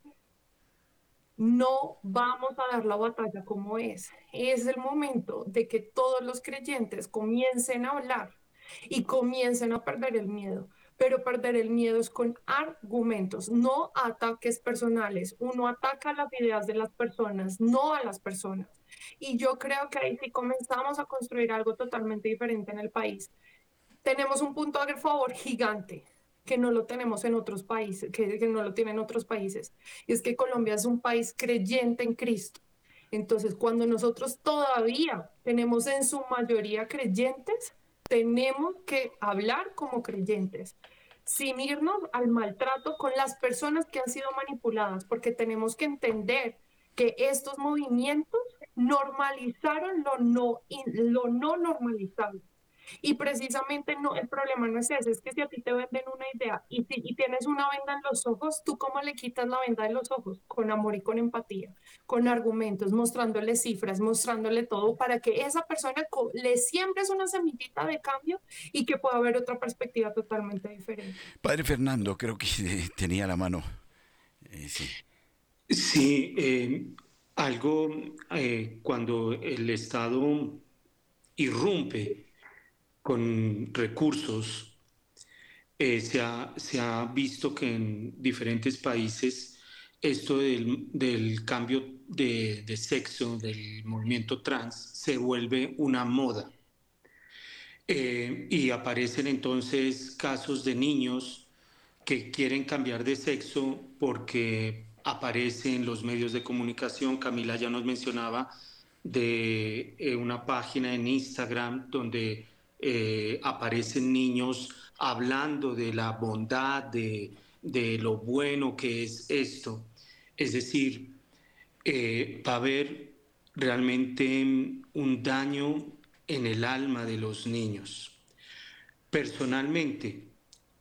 no vamos a dar la batalla como es. Es el momento de que todos los creyentes comiencen a hablar y comiencen a perder el miedo. Pero perder el miedo es con argumentos, no ataques personales. Uno ataca las ideas de las personas, no a las personas. Y yo creo que ahí sí comenzamos a construir algo totalmente diferente en el país. Tenemos un punto a favor gigante que no lo tenemos en otros países, que, que no lo tienen otros países. Y es que Colombia es un país creyente en Cristo. Entonces, cuando nosotros todavía tenemos en su mayoría creyentes, tenemos que hablar como creyentes, sin irnos al maltrato con las personas que han sido manipuladas, porque tenemos que entender que estos movimientos normalizaron lo no, lo no normalizable. Y precisamente no, el problema no es ese, es que si a ti te venden una idea y, y tienes una venda en los ojos, ¿tú cómo le quitas la venda de los ojos? Con amor y con empatía, con argumentos, mostrándole cifras, mostrándole todo para que esa persona le siembres una semillita de cambio y que pueda haber otra perspectiva totalmente diferente. Padre Fernando, creo que tenía la mano. Eh, sí, sí eh, algo eh, cuando el Estado irrumpe con recursos, eh, se, ha, se, ha, visto que en diferentes países esto del, del cambio de, de, sexo, del movimiento trans, se vuelve una moda. Eh, y aparecen entonces casos de niños que quieren cambiar de sexo porque aparece en los medios de comunicación. Camila ya nos mencionaba de eh, una página en Instagram donde eh, aparecen niños hablando de la bondad, de, lo bueno que es esto. Es decir, eh, va a haber realmente un daño en el alma de los niños. Personalmente,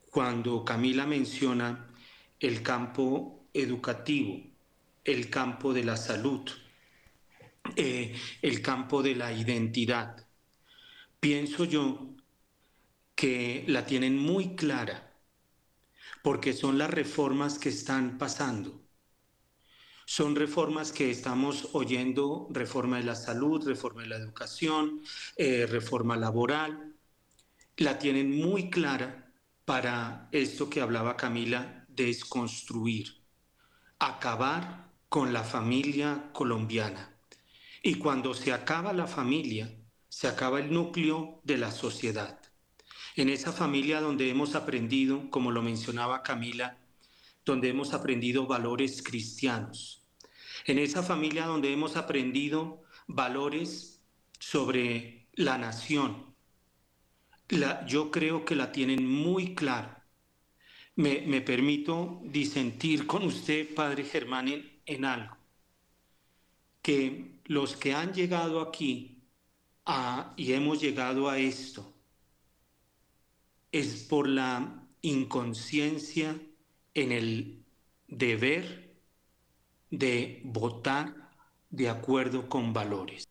cuando Camila menciona el campo educativo, el campo de la salud, eh, el campo de la identidad, pienso yo que la tienen muy clara, porque son las reformas que están pasando. Son reformas que estamos oyendo, reforma de la salud, reforma de la educación, eh, reforma laboral. La tienen muy clara para esto que hablaba Camila, desconstruir, acabar con la familia colombiana. Y cuando se acaba la familia, se acaba el núcleo de la sociedad. En esa familia donde hemos aprendido, como lo mencionaba Camila, donde hemos aprendido valores cristianos. En esa familia donde hemos aprendido valores sobre la nación. yo creo que la tienen muy clara. Me, permito disentir con usted, Padre Germán, en algo. Que los que han llegado aquí y hemos llegado a esto es por la inconsciencia en el deber de votar de acuerdo con valores.